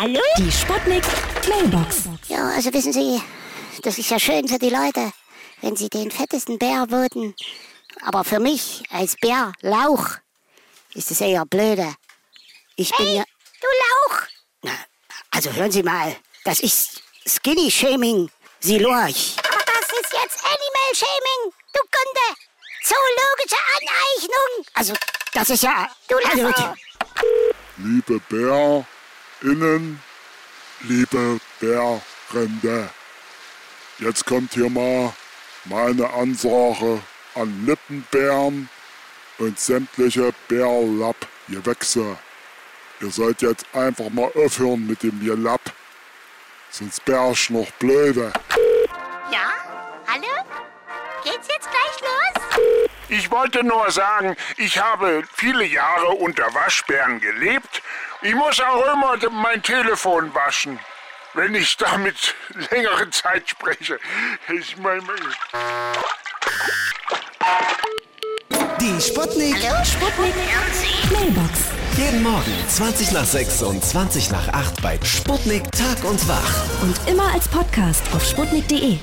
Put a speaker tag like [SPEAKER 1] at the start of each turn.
[SPEAKER 1] Hallo?
[SPEAKER 2] Die Sputnik Mailbox.
[SPEAKER 3] Ja, also wissen Sie, das ist ja schön für die Leute, wenn sie den fettesten Bär voten. Aber für mich als Bärlauch ist es eher blöde. Ich bin ja.
[SPEAKER 1] Du Lauch!
[SPEAKER 3] Na, also hören Sie mal, das ist Skinny Shaming. Sie lorch.
[SPEAKER 1] Aber das ist jetzt Animal Shaming, du Kunde! Zoologische Aneignung!
[SPEAKER 3] Also, das ist ja.
[SPEAKER 1] Du
[SPEAKER 3] also,
[SPEAKER 1] Lasso!
[SPEAKER 4] Liebe BärInnen, liebe Bärrende, jetzt kommt hier mal meine Ansage an Lippenbären und sämtliche Bärlapp-Gewächse. Ihr sollt jetzt einfach mal aufhören mit dem Gelapp, sonst bär ich noch blöde.
[SPEAKER 1] Ja? Hallo? Geht's jetzt gleich los?
[SPEAKER 5] Ich wollte nur sagen, ich habe viele Jahre unter Waschbären gelebt. Ich muss auch immer mein Telefon waschen, wenn ich damit längere Zeit spreche. Ich meine,
[SPEAKER 6] Die Sputnik.
[SPEAKER 2] Sputnik Mailbox.
[SPEAKER 6] Jeden Morgen 20 nach 6 und 20 nach 8 bei Sputnik Tag und Wach.
[SPEAKER 2] Und immer als Podcast auf sputnik.de.